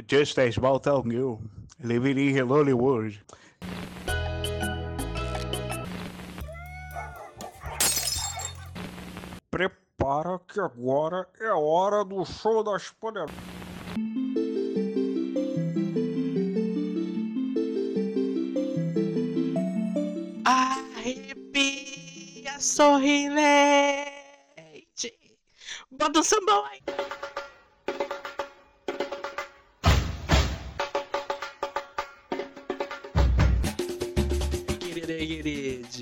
Just a small town girl living in a lonely world. Prepara que agora é a hora do show das poderosas. Arrepia, sorrilente. Bota o sambão aí.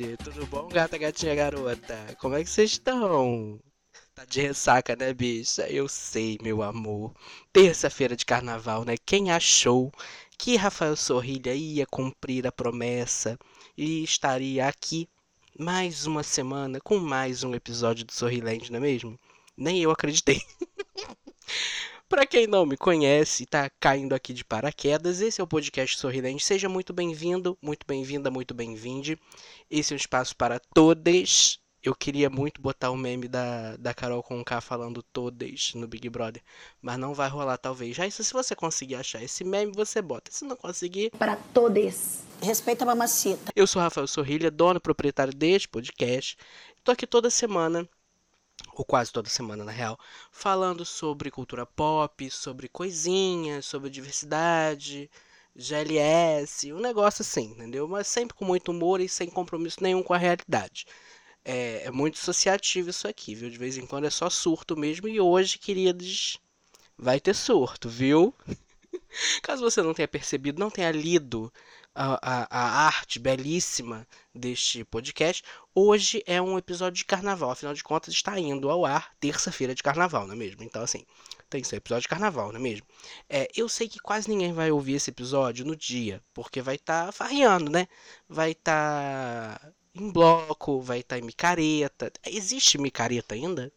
Tudo bom, gata, gatinha, garota? Como é que vocês estão? Tá de ressaca, né, bicha? Eu sei, meu amor. Terça-feira de carnaval, né? Quem achou que Rafael Sorrilha ia cumprir a promessa e estaria aqui mais uma semana com mais um episódio do Sorrilente, não é mesmo? Nem eu acreditei. Para quem não me conhece e tá caindo aqui de paraquedas, esse é o podcast Sorrilente. Seja muito bem-vindo, muito bem-vinda, muito bem-vinde. Esse é um espaço para todas. Eu queria muito botar o meme da, da Carol com K falando todas no Big Brother, mas não vai rolar talvez. Já isso, se você conseguir achar esse meme, você bota. Se não conseguir, para todos. Respeita a mamacita. eu sou Rafael Sorrilha, dono e proprietário deste podcast. Tô aqui toda semana ou quase toda semana na real, falando sobre cultura pop, sobre coisinhas, sobre diversidade, GLS, um negócio assim, entendeu? Mas sempre com muito humor e sem compromisso nenhum com a realidade. É, é muito associativo isso aqui, viu? De vez em quando é só surto mesmo, e hoje, queridos, vai ter surto, viu? Caso você não tenha percebido, não tenha lido a, a, arte belíssima deste podcast, hoje é um episódio de carnaval. Afinal de contas, está indo ao ar terça-feira de carnaval, não é mesmo? Então, assim, tem ser episódio de carnaval, não é mesmo? É, eu sei que quase ninguém vai ouvir esse episódio no dia, porque vai estar tá farreando, né? Vai estar tá em bloco, vai estar tá em micareta. Existe micareta ainda?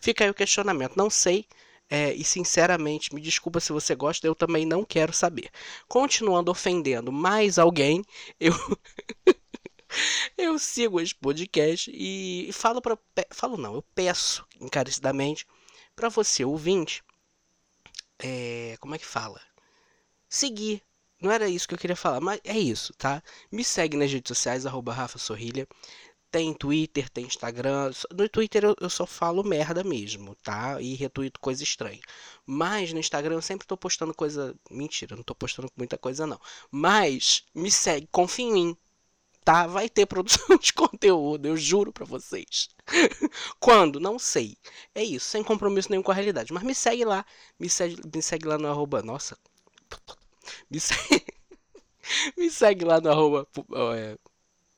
Fica aí o questionamento. Não sei. É, e sinceramente, me desculpa se você gosta, eu também não quero saber. Continuando ofendendo mais alguém, eu eu sigo esse podcast e falo para falo não, eu peço encarecidamente para você ouvinte, é, como é que fala? Seguir. Não era isso que eu queria falar, mas é isso, tá? Me segue nas redes sociais, arroba Rafa Sorrilha. Tem Twitter, tem Instagram. No Twitter eu, eu, só falo merda mesmo, tá? E retuito coisa estranha. Mas no Instagram eu sempre tô postando coisa. Mentira, não tô postando muita coisa não. Mas me segue, confia em mim. Tá? Vai ter produção de conteúdo, eu juro pra vocês. Quando? Não sei. É isso, sem compromisso nenhum com a realidade. Mas me segue lá. Me segue, me segue lá no arroba. Nossa. Me segue, me segue lá no arroba. É,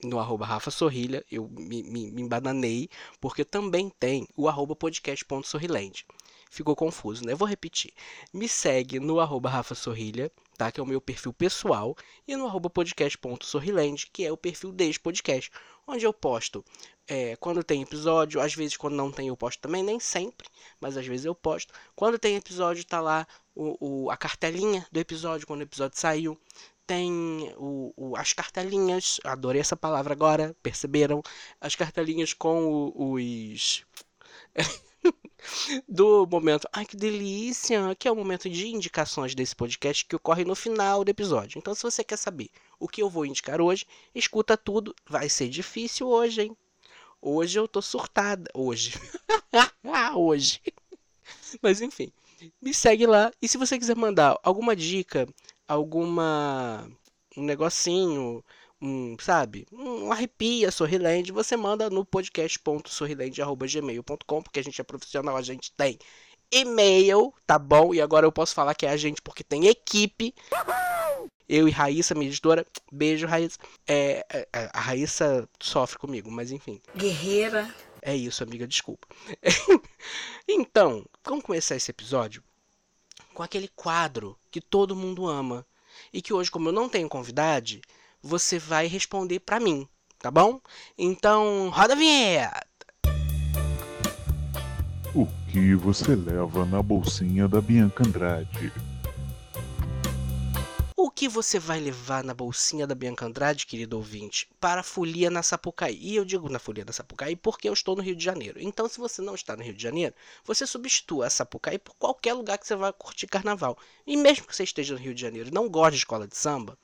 no arroba Rafa Sorrilha, eu me, me, me embananei, porque também tem o arroba podcast.sorrilente. Ficou confuso, né? Vou repetir. Me segue no arroba Rafa Sorrilha, tá? Que é o meu perfil pessoal, e no arroba podcast.sorrilente, que é o perfil deste podcast, onde eu posto é, quando tem episódio, às vezes quando não tem eu posto também, nem sempre, mas às vezes eu posto. Quando tem episódio, tá lá o, o a cartelinha do episódio, quando o episódio saiu tem o, o, as cartelinhas, adorei essa palavra agora, perceberam? As cartelinhas com o, os. do momento. Ai, que delícia! Que é o momento de indicações desse podcast que ocorre no final do episódio. Então, se você quer saber o que eu vou indicar hoje, escuta tudo. Vai ser difícil hoje, hein? Hoje eu tô surtada. Hoje. hoje. Mas enfim, me segue lá. E se você quiser mandar alguma dica alguma um negocinho, um, sabe, um arrepia sorrilente, você manda no podcast.sorrilente@gmail.com, porque a gente é profissional, a gente tem e-mail, tá bom? E agora eu posso falar que é a gente porque tem equipe. Eu e Raíssa, minha editora. Beijo, Raíssa. É, é, é a Raíssa sofre comigo, mas enfim. Guerreira. É isso, amiga, desculpa. então, vamos começar esse episódio com aquele quadro que todo mundo ama. E que hoje, como eu não tenho convidade, você vai responder para mim, tá bom? Então, roda a vinheta! O que você leva na bolsinha da Bianca Andrade? O que você vai levar na bolsinha da Bianca Andrade, querido ouvinte, para a folia na Sapucaí? E eu digo na folia na Sapucaí porque eu estou no Rio de Janeiro. Então, se você não está no Rio de Janeiro, você substitua a Sapucaí por qualquer lugar que você vai curtir carnaval. E mesmo que você esteja no Rio de Janeiro e não goste de escola de samba,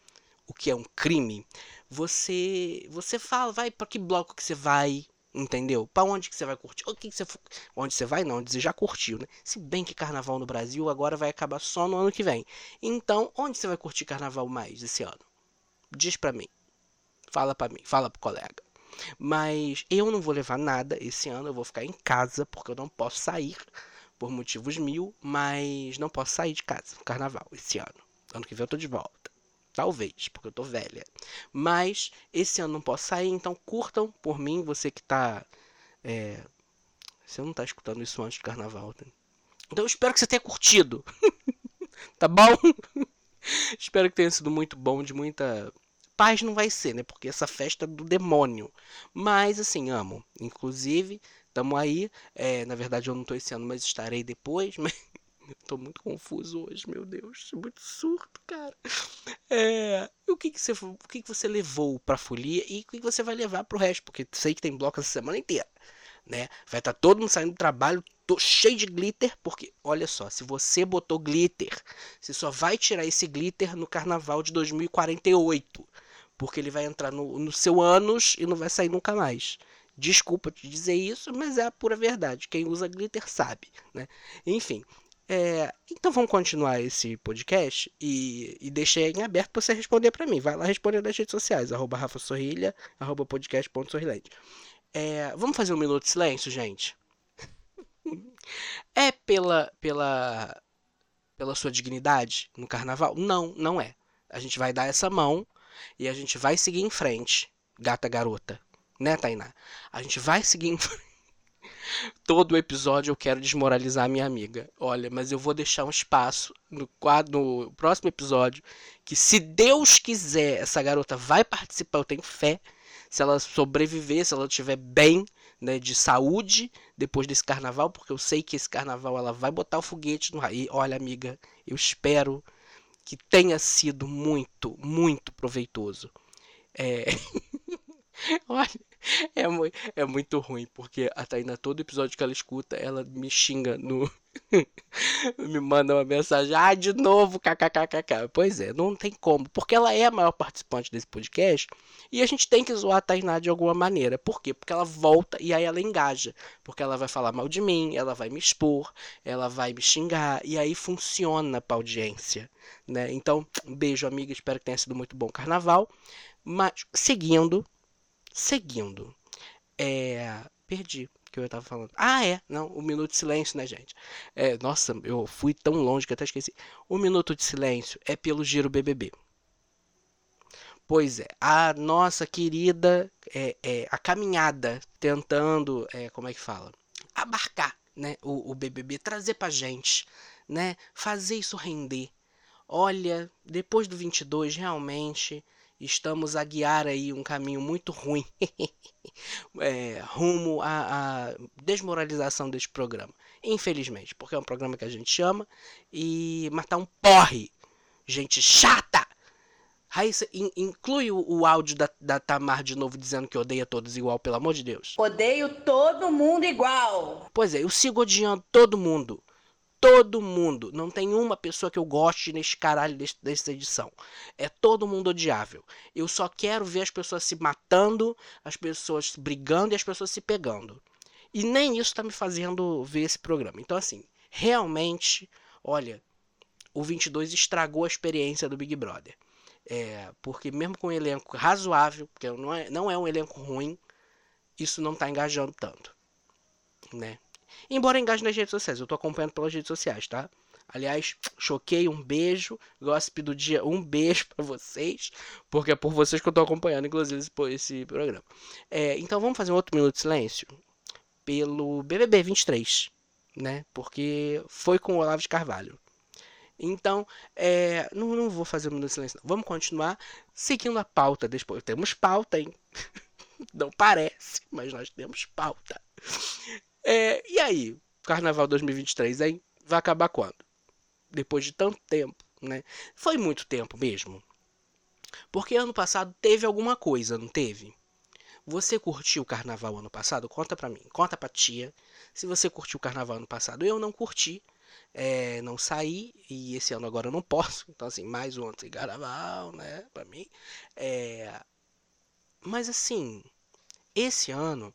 o que é um crime, você você fala, vai para que bloco que você vai, Entendeu? Para onde que você vai curtir? O que, que você onde você vai? Não, onde você já curtiu, né? Se bem que carnaval no Brasil agora vai acabar só no ano que vem. Então, onde você vai curtir carnaval mais esse ano? Diz para mim. Fala para mim, fala pro colega. Mas eu não vou levar nada esse ano, eu vou ficar em casa porque eu não posso sair por motivos mil, mas não posso sair de casa no carnaval esse ano. Ano que vem eu tô de volta. Talvez, porque eu tô velha. Mas esse ano não posso sair, então curtam por mim, você que tá. É... Você não tá escutando isso antes do carnaval, né? Então eu espero que você tenha curtido. tá bom? espero que tenha sido muito bom, de muita. Paz não vai ser, né? Porque essa festa é do demônio. Mas assim, amo. Inclusive, tamo aí. É, na verdade, eu não tô esse ano, mas estarei depois. Mas Tô muito confuso hoje, meu Deus. Muito surto, cara. É, o que que você, o que que você levou pra folia e o que, que você vai levar pro resto? Porque sei que tem bloco essa semana inteira, né? Vai estar tá todo mundo saindo do trabalho tô cheio de glitter, porque olha só, se você botou glitter, você só vai tirar esse glitter no carnaval de 2048, porque ele vai entrar no, no seu ânus e não vai sair nunca mais. Desculpa te dizer isso, mas é a pura verdade. Quem usa glitter sabe, né? Enfim, é, então vamos continuar esse podcast e, e deixei em aberto para você responder para mim. Vai lá responder nas redes sociais, arroba Rafa Sorrilha, arroba podcast.sorrilente. É, vamos fazer um minuto de silêncio, gente? é pela, pela, pela sua dignidade no carnaval? Não, não é. A gente vai dar essa mão e a gente vai seguir em frente, gata garota. Né, Tainá? A gente vai seguir em frente. Todo episódio eu quero desmoralizar minha amiga. Olha, mas eu vou deixar um espaço no, quadro, no próximo episódio que, se Deus quiser, essa garota vai participar. Eu tenho fé. Se ela sobreviver, se ela estiver bem, né, de saúde depois desse carnaval, porque eu sei que esse carnaval ela vai botar o foguete no raio. Olha, amiga, eu espero que tenha sido muito, muito proveitoso. É... Olha, é, muito, é muito ruim, porque a Tainá, todo episódio que ela escuta, ela me xinga no. me manda uma mensagem, ah, de novo, kkkk. Pois é, não tem como, porque ela é a maior participante desse podcast e a gente tem que zoar a Tainá de alguma maneira. Por quê? Porque ela volta e aí ela engaja. Porque ela vai falar mal de mim, ela vai me expor, ela vai me xingar e aí funciona pra audiência. Né? Então, um beijo, amiga. Espero que tenha sido muito bom carnaval. Mas, seguindo, Seguindo. É. Perdi o que eu tava falando. Ah, é. Não, o minuto de silêncio, né, gente? É, nossa, eu fui tão longe que até esqueci. O minuto de silêncio é pelo Giro BBB. Pois é, a nossa querida, é, é, a caminhada tentando, é, como é que fala? Abarcar, né, o, o BBB, trazer pra gente, né, fazer isso render. Olha, depois do 22, realmente, estamos a guiar aí um caminho muito ruim é, rumo à, à, desmoralização deste programa. Infelizmente, porque é um programa que a gente chama e matar um porre. Gente chata! Raíssa, in, inclui o, o áudio da, da, Tamar de novo dizendo que odeia todos igual, pelo amor de Deus. Odeio todo mundo igual. Pois é, eu sigo odiando todo mundo todo mundo. Não tem uma pessoa que eu goste nesse caralho dessa edição. É todo mundo odiável. Eu só quero ver as pessoas se matando, as pessoas brigando e as pessoas se pegando. E nem isso tá me fazendo ver esse programa. Então, assim, realmente, olha, o 22 estragou a experiência do Big Brother. É, porque mesmo com um elenco razoável, porque não é, não é um elenco ruim, isso não tá engajando tanto. Né? Embora engaje nas redes sociais, eu tô acompanhando pelas redes sociais, tá? Aliás, choquei, um beijo. Gossip do dia, um beijo para vocês. Porque é por vocês que eu tô acompanhando, inclusive, esse, programa. É, então vamos fazer um outro minuto de silêncio pelo BBB 23, né? Porque foi com o Olavo de Carvalho. Então, é, não, não vou fazer um minuto de silêncio, não. Vamos continuar seguindo a pauta. Depois temos pauta, hein? Não parece, mas nós temos pauta. É, e aí, Carnaval 2023, hein? Vai acabar quando? Depois de tanto tempo, né? Foi muito tempo mesmo. Porque ano passado teve alguma coisa, não teve? Você curtiu o carnaval ano passado? Conta pra mim, conta pra tia. Se você curtiu o carnaval ano passado, eu não curti. É, não saí e esse ano agora eu não posso. Então, assim, mais um ano sem carnaval, né? Pra mim. É... Mas, assim, esse ano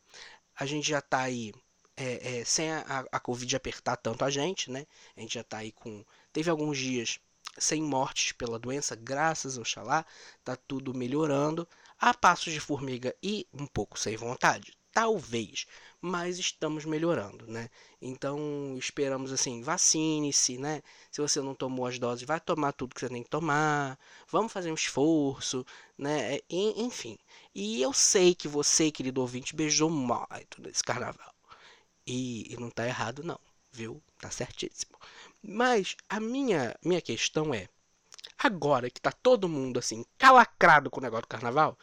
a gente já tá aí é, é, sem a, a Covid apertar tanto a gente, né? A gente já tá aí com. Teve alguns dias sem mortes pela doença, graças ao Xalá, tá tudo melhorando. A passos de formiga e um pouco sem vontade, talvez, mas estamos melhorando, né? Então esperamos assim, vacine-se, né? Se você não tomou as doses, vai tomar tudo que você tem que tomar. Vamos fazer um esforço, né? Enfim. E eu sei que você, querido ouvinte, beijou muito nesse carnaval. E, e não tá errado não, viu? Tá certíssimo. Mas a minha minha questão é, agora que tá todo mundo assim calacrado com o negócio do carnaval,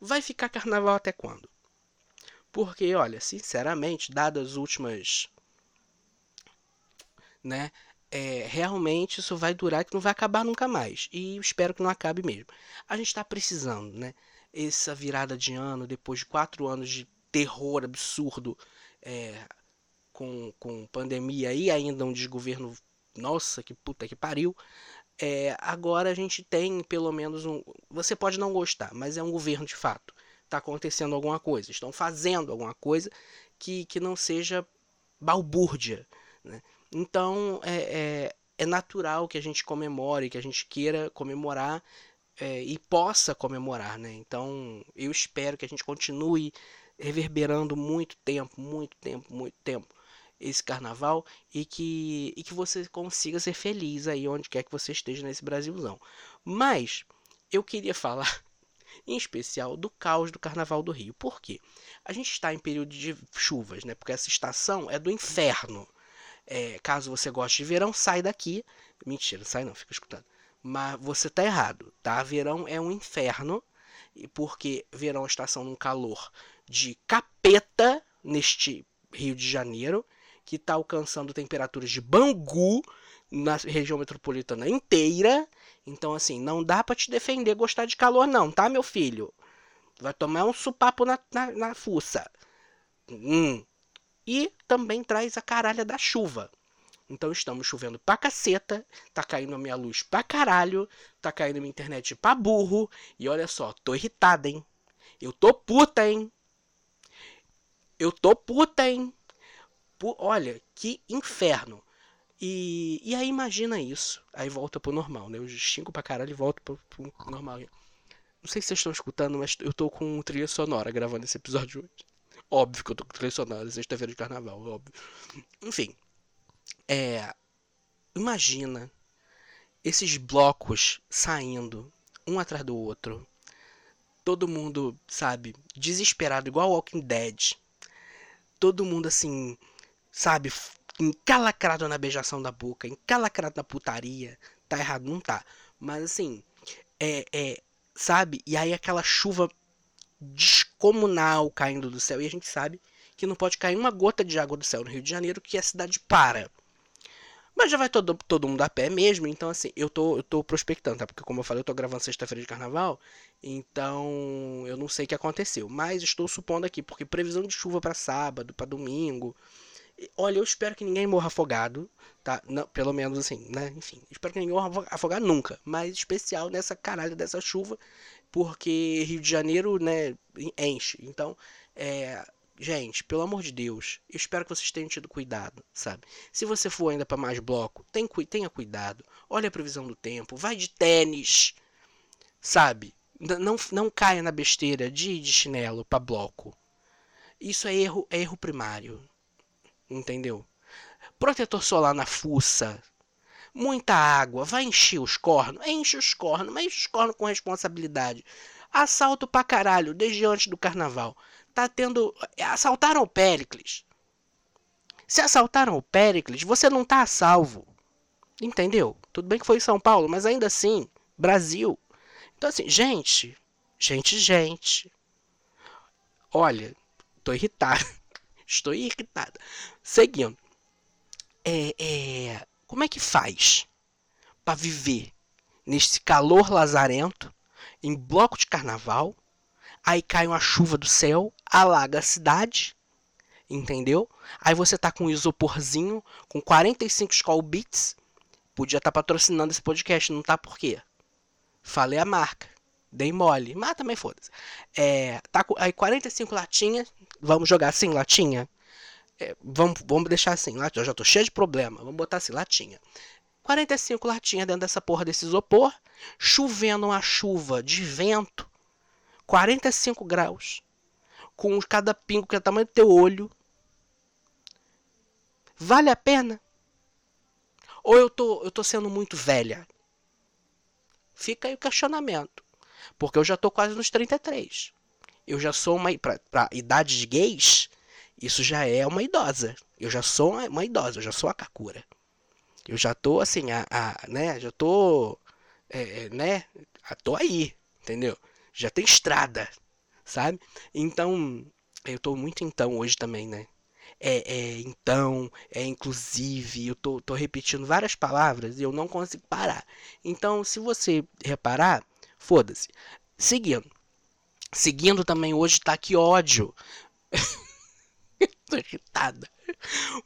vai ficar carnaval até quando? Porque, olha, sinceramente, dadas as últimas né, é, realmente isso vai durar que não vai acabar nunca mais. E espero que não acabe mesmo. A gente está precisando, né? Essa virada de ano, depois de quatro anos de terror absurdo, é, com, com pandemia e ainda um desgoverno, nossa, que puta que pariu. É, agora a gente tem pelo menos um. Você pode não gostar, mas é um governo de fato. Está acontecendo alguma coisa, estão fazendo alguma coisa que, que não seja balbúrdia. Né? Então é, é, é, natural que a gente comemore, que a gente queira comemorar é, e possa comemorar. Né? Então eu espero que a gente continue reverberando muito tempo, muito tempo, muito tempo esse carnaval e que, e que você consiga ser feliz aí onde quer que você esteja nesse Brasilzão. Mas eu queria falar em especial do caos do Carnaval do Rio. Por quê? A gente está em período de chuvas, né? Porque essa estação é do inferno. É, caso você goste de verão, sai daqui. Mentira, sai não, fica escutando. Mas você tá errado, tá? Verão é um inferno, porque verão é estação num calor de capeta neste Rio de Janeiro que está alcançando temperaturas de Bangu na região metropolitana inteira. Então, assim, não dá para te defender gostar de calor, não, tá, meu filho? Vai tomar um supapo na, na, na fuça. Hum. E também traz a caralha da chuva. Então estamos chovendo pra caceta, tá caindo a minha luz pra caralho, tá caindo minha internet pra burro. E olha só, tô irritada, hein? Eu tô puta, hein? Eu tô puta, hein? olha, que inferno. E, e aí imagina isso. Aí volta pro normal, né? Eu xingo pra caralho e volto pro, pro normal. Não sei se vocês estão escutando, mas eu tô com trilha sonora gravando esse episódio hoje. Óbvio que eu tô com trilha sonora, sexta-feira de carnaval, óbvio. Enfim. É. Imagina esses blocos saindo um atrás do outro. Todo mundo, sabe, desesperado, igual Walking Dead. Todo mundo assim, sabe, encalacrado na beijação da boca, encalacrado na putaria. Tá errado? Não tá. Mas assim, é, é, sabe? E aí aquela chuva descomunal caindo do céu. E a gente sabe que não pode cair uma gota de água do céu no Rio de Janeiro, que a cidade para. Mas já vai todo, todo mundo a pé mesmo, então assim, eu tô, eu tô prospectando, tá? Porque como eu falei, eu tô gravando sexta-feira de carnaval, então eu não sei o que aconteceu. Mas estou supondo aqui, porque previsão de chuva para sábado, para domingo, Olha, eu espero que ninguém morra afogado, tá? Não, pelo menos assim, né? Enfim, espero que ninguém morra afogado nunca. Mas especial nessa caralho dessa chuva, porque Rio de Janeiro, né, enche. Então, é, gente, pelo amor de Deus, eu espero que vocês tenham tido cuidado, sabe? Se você for ainda para mais bloco, tenha cuidado. Olha a previsão do tempo, vai de tênis, sabe? Não, não caia na besteira de ir de chinelo para bloco. Isso é erro, é erro primário entendeu? Protetor solar na fuça, muita água, vai encher os cornos, enche os cornos, mas enche os cornos com responsabilidade. Assalto pra caralho, desde antes do carnaval. Tá tendo. Assaltaram o Péricles. Se assaltaram o Péricles, você não tá a salvo. Entendeu? Tudo bem que foi em São Paulo, mas ainda assim, Brasil. Então, assim, gente, gente, gente. Olha, tô irritado. Estou irritada. Seguindo. É, é, como é que faz para viver nesse calor lazarento, em bloco de carnaval. Aí cai uma chuva do céu, alaga a cidade, entendeu? Aí você tá com um isoporzinho, com 45 Skull Beats, podia estar tá patrocinando esse podcast, não tá por quê? Falei a marca, dei mole, mas também foda-se. É, tá com, aí 45 latinhas, vamos jogar assim, latinha? É, vamos, vamos deixar assim, latinha, eu já tô cheio de problema, vamos botar assim, latinha. 45 latinhas dentro dessa porra desse isopor, chovendo uma chuva de vento, 45 graus, com cada pingo que é o tamanho do teu olho. Vale a pena? Ou eu tô, eu tô sendo muito velha? Fica aí o questionamento. Porque eu já tô quase nos 33. Eu já sou uma. Pra, pra idade de gays, isso já é uma idosa. Eu já sou uma, uma idosa, eu já sou a Kakura. Eu já tô assim, a, a né? Já tô, é, é né? Tô aí, entendeu? Já tem estrada, sabe? Então, eu tô muito então hoje também, né? É, é então, é inclusive, eu tô, tô repetindo várias palavras e eu não consigo parar. Então, se você reparar, foda-se. Seguindo. Seguindo também hoje tá que ódio. tô irritada.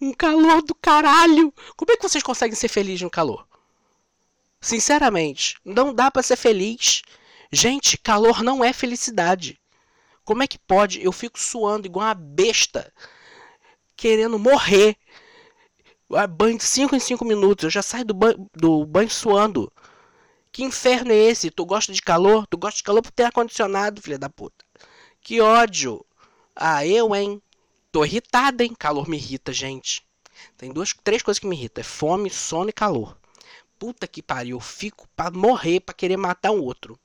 Um calor do caralho. Como é que vocês conseguem ser felizes no calor? Sinceramente, não dá para ser feliz. Gente, calor não é felicidade. Como é que pode? Eu fico suando igual uma besta, querendo morrer. Banho de 5 em 5 minutos. Eu já saio do banho, do banho suando. Que inferno é esse? Tu gosta de calor? Tu gosta de calor por ter ar-condicionado, filha da puta. Que ódio. Ah, eu, hein? Tô irritada, hein? Calor me irrita, gente. Tem duas, três coisas que me irritam: é fome, sono e calor. Puta que pariu, eu fico pra morrer, pra querer matar um outro.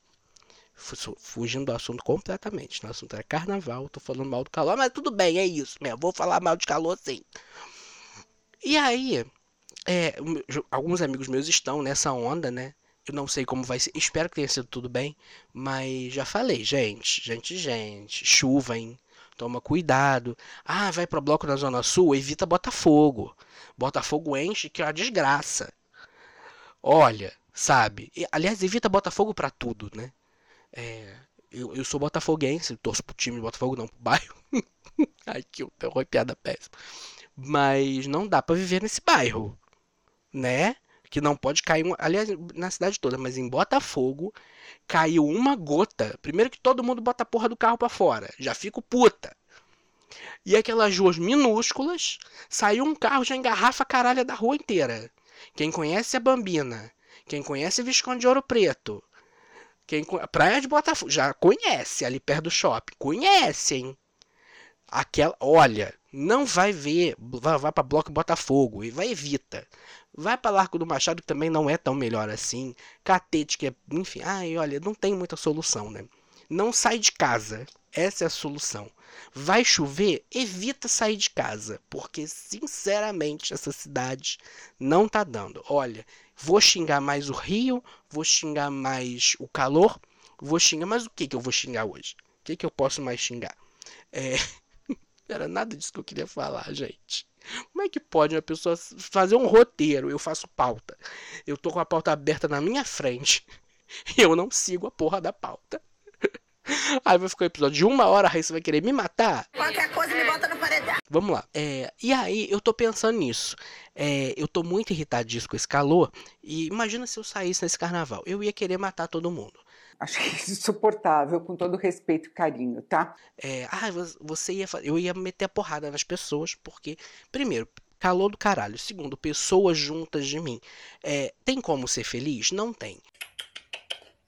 Fugindo do assunto completamente. O assunto era carnaval, tô falando mal do calor, mas tudo bem, é isso mesmo. Vou falar mal de calor sim. E aí, é, alguns amigos meus estão nessa onda, né? Eu não sei como vai ser. Espero que tenha sido tudo bem. Mas já falei, gente, gente, gente. Chuva, hein? Toma cuidado. Ah, vai para bloco na Zona Sul? Evita Botafogo. Botafogo enche que é uma desgraça. Olha, sabe? Aliás, evita Botafogo para tudo, né? É, eu, eu sou botafoguense, torço pro time de Botafogo, não pro bairro. Ai, que terror, piada péssima. Mas não dá para viver nesse bairro, né? Que não pode cair, aliás, na cidade toda, mas em Botafogo caiu uma gota. Primeiro que todo mundo bota a porra do carro para fora. Já fico puta. E aquelas ruas minúsculas, saiu um carro, já engarrafa a caralha da rua inteira. Quem conhece a Bambina, quem conhece Visconde de Ouro Preto, quem Praia de Botafogo, já conhece ali perto do shopping. Conhecem. Aquela, olha, não vai ver, vai, vai para Bloco Botafogo e vai evita. Vai para Largo do Machado, que também não é tão melhor assim. Catete, que é, enfim, ai, olha, não tem muita solução, né? Não sai de casa. Essa é a solução. Vai chover? Evita sair de casa, porque sinceramente essa cidade não tá dando. Olha, vou xingar mais o Rio, vou xingar mais o calor, vou xingar, mas o que que eu vou xingar hoje? O que que eu posso mais xingar? É, era nada disso que eu queria falar, gente. Como é que pode uma pessoa fazer um roteiro? Eu faço pauta. Eu tô com a pauta aberta na minha frente. Eu não sigo a porra da pauta. Aí vai ficar um episódio de uma hora, aí você vai querer me matar. Qualquer coisa me bota no paredão. Vamos lá. É, e aí, eu tô pensando nisso. É, eu tô muito irritadíssimo com esse calor. E imagina se eu saísse nesse carnaval. Eu ia querer matar todo mundo. Acho que é insuportável, com todo respeito e carinho, tá? É, ah, você ia Eu ia meter a porrada nas pessoas, porque, primeiro, calor do caralho. Segundo, pessoas juntas de mim. É, tem como ser feliz? Não tem.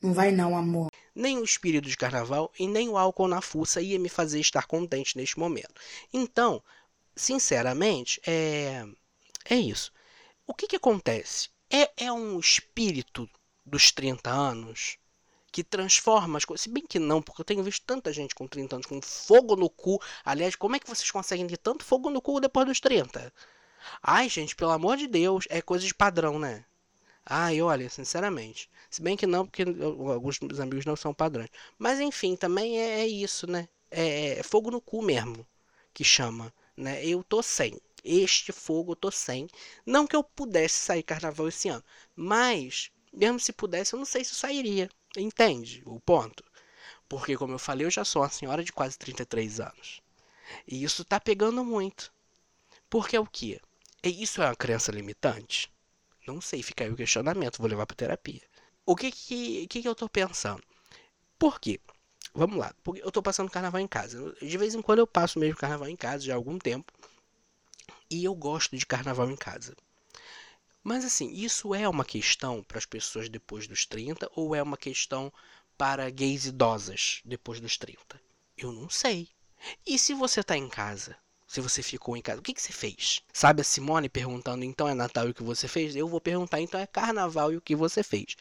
Não vai não, amor nem o espírito de carnaval e nem o álcool na fuça ia me fazer estar contente neste momento. Então, sinceramente, é, é isso. O que, que acontece? É, é um espírito dos 30 anos que transforma as coisas. Se bem que não, porque eu tenho visto tanta gente com 30 anos com fogo no cu. Aliás, como é que vocês conseguem ter tanto fogo no cu depois dos 30? Ai, gente, pelo amor de Deus, é coisa de padrão, né? Ai, olha, sinceramente. Se bem que não, porque alguns dos amigos não são padrões. Mas enfim, também é, é isso, né? É, é, fogo no cu mesmo que chama, né? Eu tô sem. Este fogo eu tô sem. Não que eu pudesse sair carnaval esse ano, mas Mesmo se pudesse, eu não sei se sairia. Entende o ponto? Porque, como eu falei, eu já sou uma senhora de quase 33 anos. E isso tá pegando muito. Porque é o quê? E isso é uma crença limitante? Não sei, fica aí o questionamento, vou levar para terapia. O que que, que que eu tô pensando? Por quê? Vamos lá, porque eu tô passando carnaval em casa. De vez em quando eu passo mesmo carnaval em casa, já há algum tempo. E eu gosto de carnaval em casa. Mas assim, isso é uma questão para as pessoas depois dos 30 ou é uma questão para gays idosas depois dos 30? Eu não sei. E se você tá em casa? Se você ficou em casa, o que, que você fez? Sabe a Simone perguntando, então é Natal e o que você fez? Eu vou perguntar, então é Carnaval e o que você fez?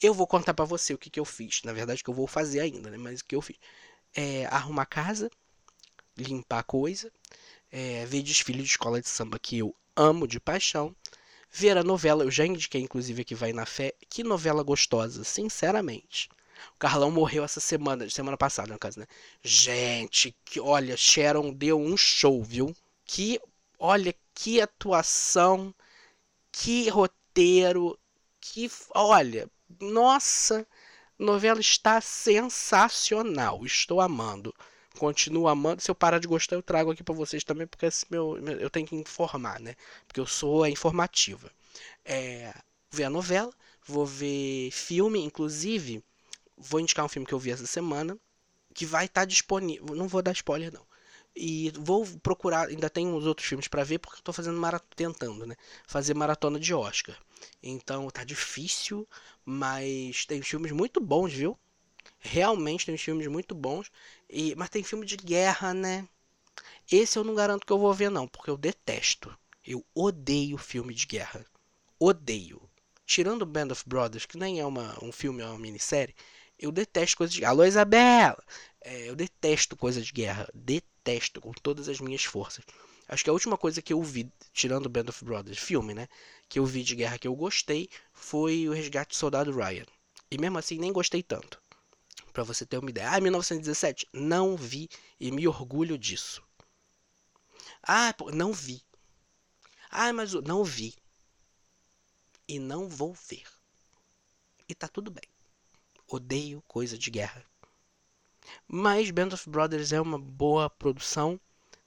Eu vou contar para você o que, que eu fiz. Na verdade, que eu vou fazer ainda, né? Mas o que eu fiz? É arrumar casa, limpar coisa, é, ver desfile de escola de samba que eu amo de paixão, ver a novela, eu já indiquei inclusive que vai na fé, que novela gostosa, sinceramente. O Carlão morreu essa semana, semana passada, no caso, né? Gente, que olha, Sharon deu um show, viu? Que, olha, que atuação, que roteiro, que, olha, nossa, novela está sensacional. Estou amando. Continuo amando. Se eu parar de gostar, eu trago aqui para vocês também, porque esse meu, eu tenho que informar, né? Porque eu sou a informativa. É, ver a novela, vou ver filme, inclusive vou indicar um filme que eu vi essa semana, que vai estar tá disponível. Não vou dar spoiler, não. E vou procurar, ainda tem uns outros filmes para ver, porque eu tô fazendo maratona, tentando, né? Fazer maratona de Oscar. Então tá difícil, mas tem filmes muito bons, viu? Realmente tem filmes muito bons. E, mas tem filme de guerra, né? Esse eu não garanto que eu vou ver, não, porque eu detesto. Eu odeio filme de guerra. Odeio. Tirando Band of Brothers, que nem é uma, um filme, é uma minissérie, eu detesto coisas de. Alô, Isabela! É, eu detesto coisas de guerra. Detesto com todas as minhas forças. Acho que a última coisa que eu vi, tirando Band of Brothers, filme, né? Que eu vi de guerra que eu gostei foi o Resgate do Soldado Ryan. E mesmo assim, nem gostei tanto. Pra você ter uma ideia. Ah, 1917? Não vi e me orgulho disso. Ah, não vi. Ah, mas não vi. E não vou ver. E tá tudo bem odeio coisa de guerra. Mas Band of Brothers é uma boa produção,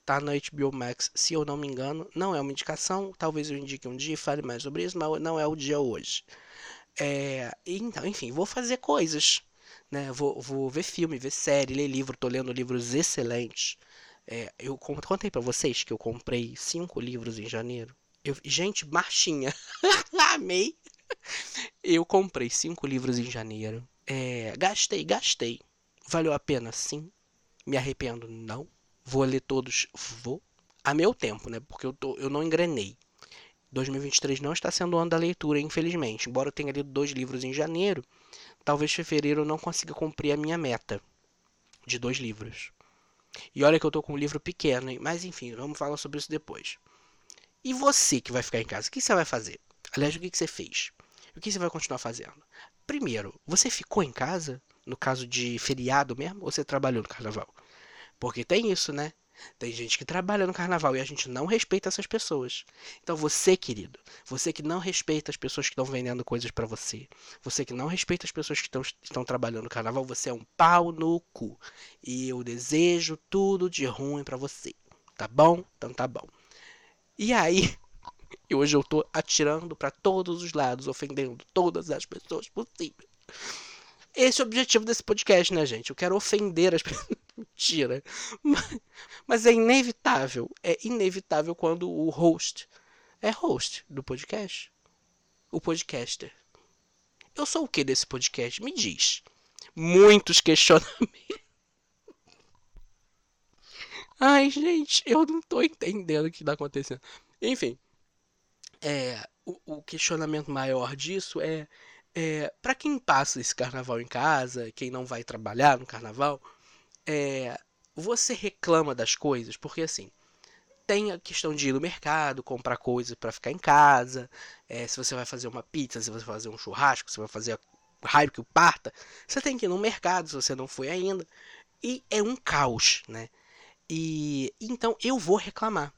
tá na HBO Max, se eu não me engano. Não é uma indicação, talvez eu indique um dia e fale mais sobre isso, mas não é o dia hoje. É, então, enfim, vou fazer coisas. Né? Vou, vou ver filme, ver série, ler livro. Tô lendo livros excelentes. É, eu contei para vocês que eu comprei cinco livros em janeiro. Eu, gente, marchinha. Amei. Eu comprei cinco livros em janeiro. É, gastei, gastei. Valeu a pena? Sim. Me arrependo? Não. Vou ler todos? Vou. A meu tempo, né? Porque eu, tô, eu não engrenei. 2023 não está sendo o ano da leitura, infelizmente. Embora eu tenha lido dois livros em janeiro, talvez fevereiro eu não consiga cumprir a minha meta de dois livros. E olha que eu tô com um livro pequeno, hein? Mas enfim, vamos falar sobre isso depois. E você que vai ficar em casa, o que você vai fazer? Aliás, o que você fez? O que você vai continuar fazendo? Primeiro, você ficou em casa? No caso de feriado mesmo? Ou você trabalhou no carnaval? Porque tem isso, né? Tem gente que trabalha no carnaval e a gente não respeita essas pessoas. Então você, querido, você que não respeita as pessoas que estão vendendo coisas para você, você que não respeita as pessoas que estão, trabalhando no carnaval, você é um pau no cu. E eu desejo tudo de ruim para você. Tá bom? Então tá bom. E aí, e hoje eu tô atirando para todos os lados, ofendendo todas as pessoas possíveis. Esse é o objetivo desse podcast, né, gente? Eu quero ofender as pessoas. Mentira. Mas, mas é inevitável. É inevitável quando o host é host do podcast. O podcaster. Eu sou o que desse podcast? Me diz. Muitos questionamentos. Ai, gente, eu não tô entendendo o que tá acontecendo. Enfim, é, o, o questionamento maior disso é, é para quem passa esse carnaval em casa, quem não vai trabalhar no carnaval, é, você reclama das coisas, porque assim, tem a questão de ir no mercado, comprar coisas para ficar em casa, é, se você vai fazer uma pizza, se você vai fazer um churrasco, se você vai fazer raio que o parta, você tem que ir no mercado se você não foi ainda, e é um caos, né? E então eu vou reclamar.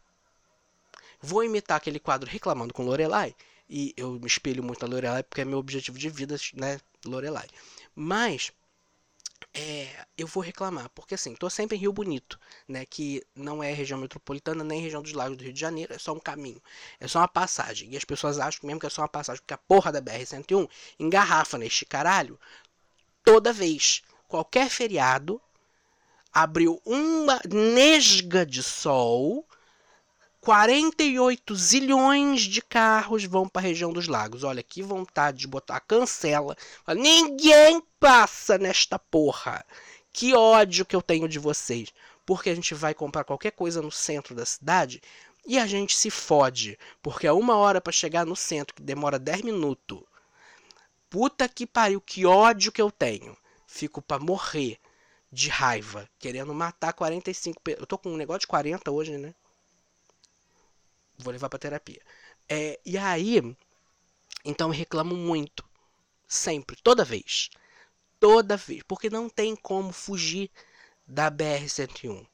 Vou imitar aquele quadro Reclamando com Lorelai. E eu me espelho muito na Lorelai porque é meu objetivo de vida, né? Lorelai. Mas é, eu vou reclamar, porque assim, tô sempre em Rio Bonito, né? Que não é região metropolitana nem região dos lagos do Rio de Janeiro, é só um caminho, é só uma passagem. E as pessoas acham mesmo que é só uma passagem, porque a porra da BR-101 engarrafa neste caralho toda vez. Qualquer feriado abriu uma nesga de sol 48 zilhões de carros vão para a região dos lagos. Olha que vontade de botar cancela. Ninguém passa nesta porra. Que ódio que eu tenho de vocês. Porque a gente vai comprar qualquer coisa no centro da cidade e a gente se fode. Porque é uma hora para chegar no centro que demora 10 minutos. Puta que pariu, que ódio que eu tenho. Fico para morrer de raiva, querendo matar 45 Eu tô com um negócio de 40 hoje, né? Vou levar para terapia. É, e aí, então eu reclamo muito. Sempre, toda vez. Toda vez. Porque não tem como fugir da BR-101.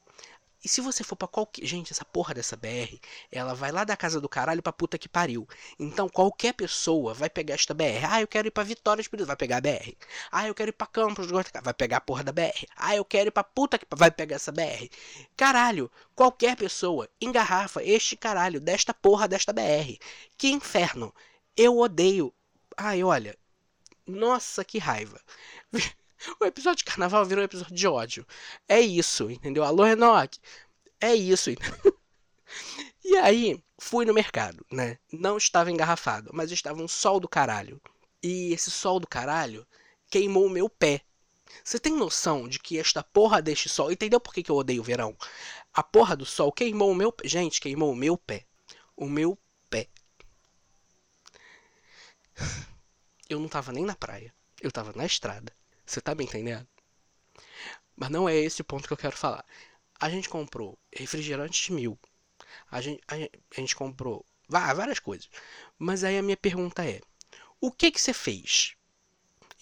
E se você for para qualquer. Gente, essa porra dessa BR, ela vai lá da casa do caralho pra puta que pariu. Então qualquer pessoa vai pegar esta BR. Ah, eu quero ir pra Vitória Espírito, vai pegar a BR. Ah, eu quero ir pra Campos vai pegar a porra da BR. Ah, eu quero ir pra puta que. vai pegar essa BR. Caralho, qualquer pessoa engarrafa este caralho desta porra desta BR. Que inferno. Eu odeio. Ai, olha. Nossa, que raiva. O episódio de carnaval virou um episódio de ódio. É isso, entendeu? Alô, Enoch. É isso. e aí, fui no mercado, né? Não estava engarrafado, mas estava um sol do caralho. E esse sol do caralho queimou o meu pé. Você tem noção de que esta porra deste sol. Entendeu por que, que eu odeio o verão? A porra do sol queimou o meu pé. Gente, queimou o meu pé. O meu pé. Eu não tava nem na praia. Eu tava na estrada. Você tá me entendendo? Mas não é esse o ponto que eu quero falar. A gente comprou refrigerantes mil. A gente, a a gente comprou várias coisas. Mas aí a minha pergunta é: o que que você fez?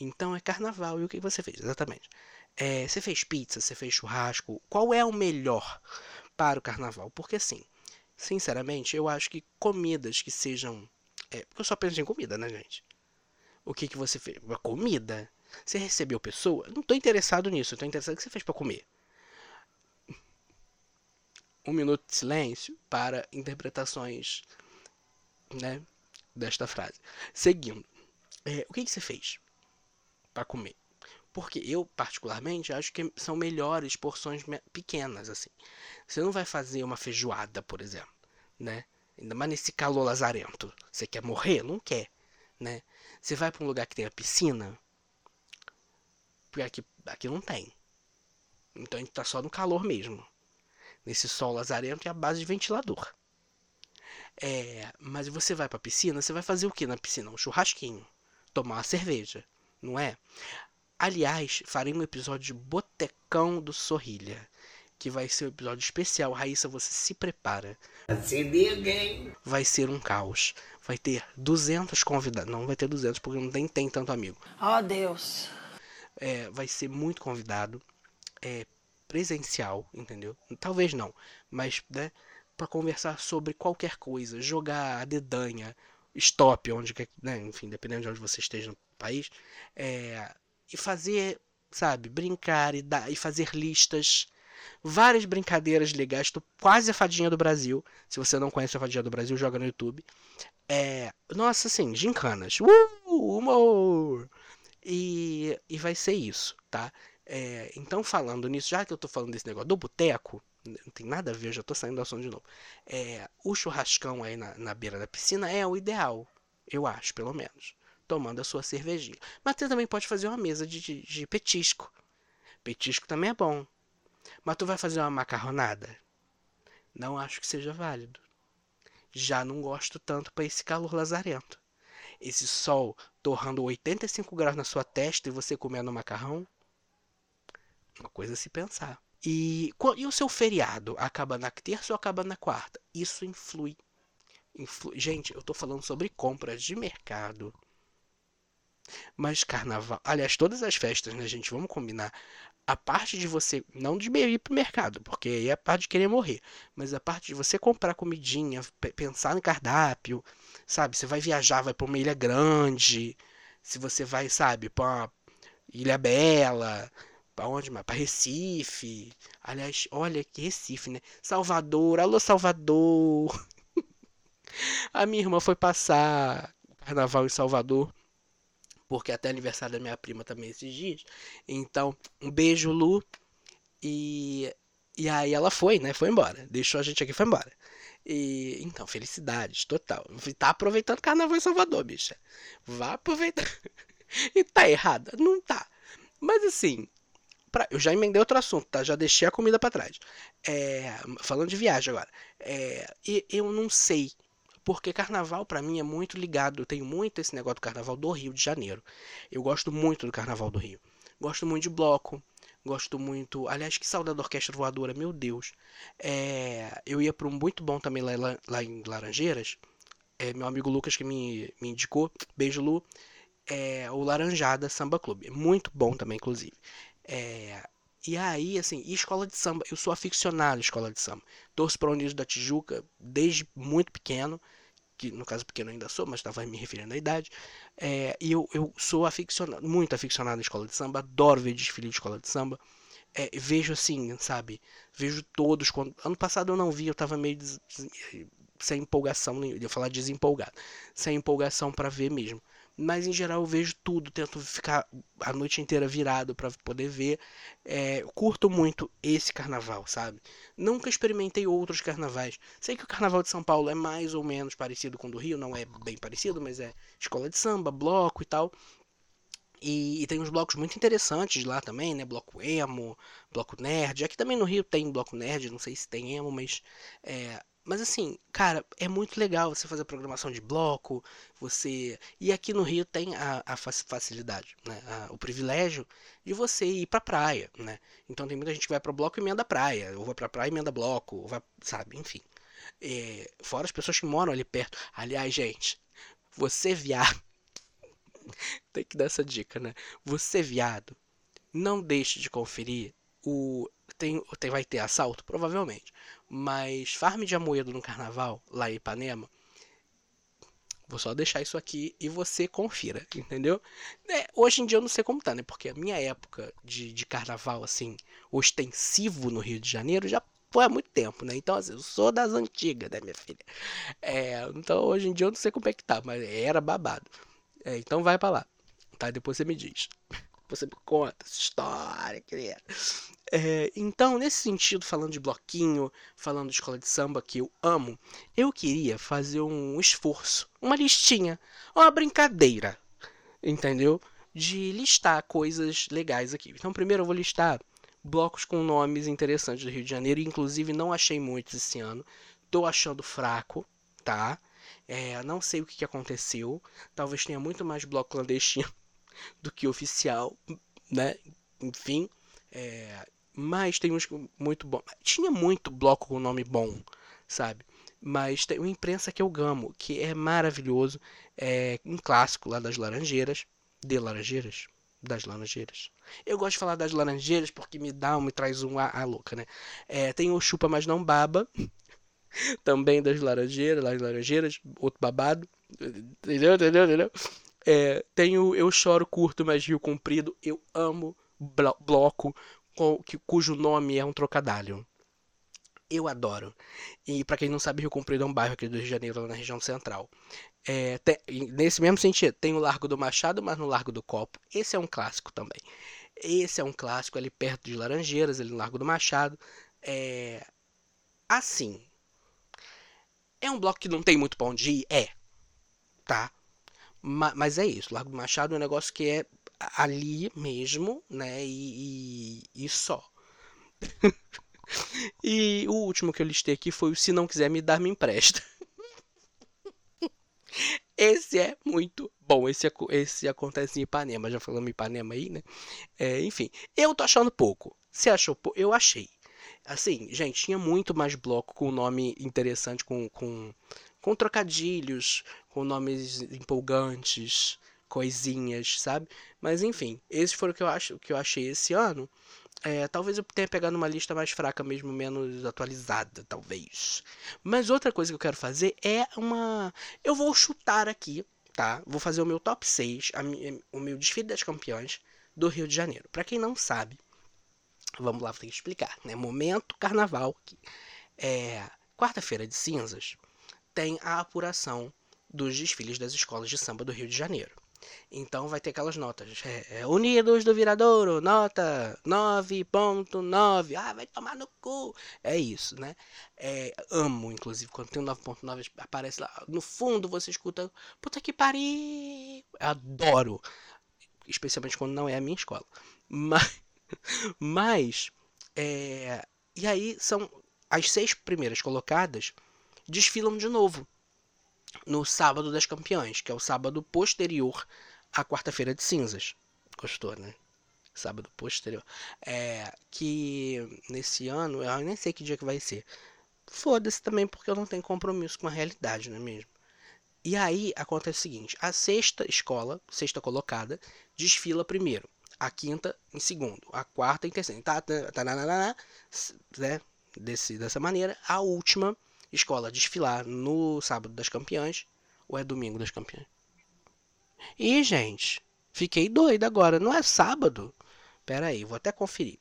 Então é carnaval. E o que você fez? Exatamente. É, você fez pizza, você fez churrasco. Qual é o melhor para o carnaval? Porque assim, sinceramente, eu acho que comidas que sejam. É, porque eu só penso em comida, né, gente? O que que você fez? Uma comida. Você recebeu pessoa? Não estou interessado nisso. Estou interessado no que você fez para comer. Um minuto de silêncio para interpretações, né, desta frase. Seguindo, é, o que, que você fez para comer? Porque eu, particularmente, acho que são melhores porções pequenas, assim. Você não vai fazer uma feijoada, por exemplo, né? Ainda mais nesse calor lazarento. Você quer morrer? Não quer, né? Você vai para um lugar que tem a piscina, porque aqui, aqui não tem. Então a gente tá só no calor mesmo. Nesse sol lazarento e a base de ventilador. É, mas você vai pra piscina, você vai fazer o que na piscina? Um churrasquinho. Tomar uma cerveja, não é? Aliás, farei um episódio de Botecão do Sorrilha. Que vai ser um episódio especial. Raíssa, você se prepara. Se liga, hein? Vai ser um caos. Vai ter 200 convidados. Não vai ter 200 porque não tem, tem tanto amigo. Oh, Deus é, vai ser muito convidado, é, presencial, entendeu? Talvez não, mas né, para conversar sobre qualquer coisa, jogar a dedanha, stop, onde né, enfim, dependendo de onde você esteja no país, é, e fazer, sabe, brincar e, dar, e fazer listas. Várias brincadeiras legais. Tô quase a fadinha do Brasil. Se você não conhece a fadinha do Brasil, joga no YouTube. É, nossa, assim, gincanas. Uh, humor! E, e vai ser isso, tá? É, então, falando nisso, já que eu tô falando desse negócio do boteco, não tem nada a ver, já tô saindo do assunto de novo. É, o churrascão aí na, na beira da piscina é o ideal, eu acho, pelo menos. Tomando a sua cervejinha. Mas você também pode fazer uma mesa de, de, de petisco. Petisco também é bom. Mas tu vai fazer uma macarronada? Não acho que seja válido. Já não gosto tanto para esse calor lazarento esse sol torrando 85 graus na sua testa e você comendo macarrão? Uma coisa a se pensar. E, e o seu feriado? Acaba na terça ou acaba na quarta? Isso influi. influi. Gente, eu estou falando sobre compras de mercado. Mas carnaval. Aliás, todas as festas, né, gente? Vamos combinar. A parte de você, não de ir pro mercado, porque aí é a parte de querer morrer, mas a parte de você comprar comidinha, pensar no cardápio, sabe? Você vai viajar, vai pra uma ilha grande, se você vai, sabe, pra Ilha Bela, pra onde mais? Pra Recife. Aliás, olha que Recife, né? Salvador, alô Salvador. a minha irmã foi passar carnaval em Salvador porque até aniversário da minha prima também esses dias. Então, um beijo, Lu. E, e aí ela foi, né? Foi embora. Deixou a gente aqui e foi embora. E então, felicidades, total. Tá aproveitando carnaval em Salvador, bicha. Vá aproveitar. e tá errada? Não tá. Mas assim, pra, eu já emendei outro assunto, tá? Já deixei a comida para trás. É, falando de viagem agora. É, eu não sei porque carnaval para mim é muito ligado, eu tenho muito esse negócio do carnaval do Rio de Janeiro. Eu gosto muito do carnaval do Rio. Gosto muito de bloco, gosto muito. Aliás, que saudade da orquestra voadora, meu Deus. É, eu ia para um muito bom também lá, lá, em Laranjeiras. É, meu amigo Lucas que me, me indicou. Beijo, Lu. É, o Laranjada Samba Clube. Muito bom também, inclusive. É, e aí, assim, e escola de samba? Eu sou aficionado à escola de samba. Torço para o Unidos da Tijuca desde muito pequeno, que no caso pequeno ainda sou, mas estava me referindo à idade. É, e eu, eu sou aficionado, muito aficionado à escola de samba, adoro ver desfile de escola de samba. É, vejo assim, sabe? Vejo todos. Quando... Ano passado eu não vi, eu estava meio des... sem empolgação, eu ia falar desempolgado, sem empolgação para ver mesmo. Mas em geral eu vejo tudo, tento ficar a noite inteira virado para poder ver. É, curto muito esse carnaval, sabe? Nunca experimentei outros carnavais. Sei que o carnaval de São Paulo é mais ou menos parecido com o do Rio, não é bem parecido, mas é escola de samba, bloco e tal. E, e, tem uns blocos muito interessantes lá também, né? Bloco emo, bloco nerd. Aqui também no Rio tem bloco nerd, não sei se tem emo, mas é, mas assim, cara, é muito legal você fazer programação de bloco, você. E aqui no Rio tem a, a facilidade, né? A, o privilégio de você ir pra praia, né? Então tem muita gente que vai pro bloco e emenda praia, ou vai pra praia e emenda bloco, ou vai, sabe, enfim. É, fora as pessoas que moram ali perto. Aliás, gente, você viado. tem que dar essa dica, né? Você viado, não deixe de conferir o. Tem, tem, vai ter assalto? Provavelmente. Mas farm de Amoedo no carnaval, lá em Ipanema, vou só deixar isso aqui e você confira, entendeu? É, hoje em dia eu não sei como tá, né? Porque a minha época de, de carnaval, assim, ostensivo no Rio de Janeiro já foi há muito tempo, né? Então, assim, eu sou das antigas, né, minha filha? É, então, hoje em dia eu não sei como é que tá, mas era babado. É, então vai para lá, tá? Depois você me diz. Você conta essa história, querida. É, então, nesse sentido, falando de bloquinho, falando de escola de samba que eu amo, eu queria fazer um esforço, uma listinha, uma brincadeira, entendeu? De listar coisas legais aqui. Então, primeiro eu vou listar blocos com nomes interessantes do Rio de Janeiro, inclusive não achei muitos esse ano. Tô achando fraco, tá? É, não sei o que, que aconteceu. Talvez tenha muito mais bloco clandestino do que oficial, né? Enfim, é, mas tem uns muito bom. Tinha muito bloco com nome bom, sabe? Mas tem uma imprensa que eu gamo, que é maravilhoso. É um clássico lá das Laranjeiras. De Laranjeiras? Das Laranjeiras. Eu gosto de falar das Laranjeiras porque me dá, me traz um a, a louca, né? É, tem o Chupa Mas Não Baba. também das Laranjeiras, das Laranjeiras, outro babado. Entendeu? Entendeu? Entendeu? É, tem o Eu Choro Curto, mas Rio Comprido. Eu amo bloco cujo nome é um trocadilho. Eu adoro. E para quem não sabe, Rio Comprido é um bairro aqui do Rio de Janeiro, na região central. É, tem, nesse mesmo sentido, tem o Largo do Machado, mas no Largo do Copo. Esse é um clássico também. Esse é um clássico ali perto de Laranjeiras, ali no Largo do Machado. É, assim. É um bloco que não tem muito onde ir? É. Tá? Mas é isso. Largo do Machado é um negócio que é ali mesmo, né? E, e, e só. e o último que eu listei aqui foi o Se Não Quiser Me Dar, Me Empresta. Esse é muito bom. Esse, esse acontece em Ipanema. Já falamos Ipanema aí, né? É, enfim, eu tô achando pouco. Você achou pouco? Eu achei. Assim, gente, tinha muito mais bloco com nome interessante, com, com, com trocadilhos, com nomes empolgantes coisinhas, sabe? Mas enfim, esse foi o que eu acho que eu achei esse ano. É, talvez eu tenha pegado uma lista mais fraca mesmo, menos atualizada, talvez. Mas outra coisa que eu quero fazer é uma. Eu vou chutar aqui, tá? Vou fazer o meu top 6, o meu desfile das campeãs do Rio de Janeiro. Para quem não sabe, vamos lá, vou ter que explicar, né? Momento carnaval. É, Quarta-feira de cinzas tem a apuração dos desfiles das escolas de samba do Rio de Janeiro. Então vai ter aquelas notas. É, é, Unidos do Viradouro, nota 9.9. Ah, vai tomar no cu. É isso, né? É, amo, inclusive, quando tem um 9.9 aparece lá. No fundo você escuta. Puta que pariu! Adoro. Especialmente quando não é a minha escola. Mas. Mas. É, e aí são. As seis primeiras colocadas desfilam de novo no sábado das campeãs, que é o sábado posterior à quarta-feira de cinzas. Gostou, né? Sábado posterior. É, que nesse ano, eu nem sei que dia que vai ser. Foda-se também, porque eu não tenho compromisso com a realidade, não é mesmo? E aí acontece o seguinte: a sexta escola, sexta colocada, desfila primeiro, a quinta em segundo, a quarta em terceiro. Tá, tá, tá, né? Desse, dessa maneira, a última escola desfilar no sábado das campeãs ou é domingo das campeãs? E, gente, fiquei doida agora. Não é sábado? Pera aí, vou até conferir.